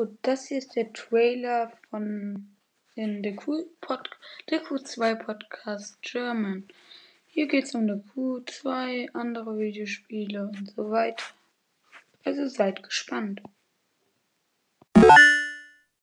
So, das hier ist der Trailer von den The Q Pod The Q2 Podcast German. Hier geht es um The Q2, andere Videospiele und so weiter. Also seid gespannt.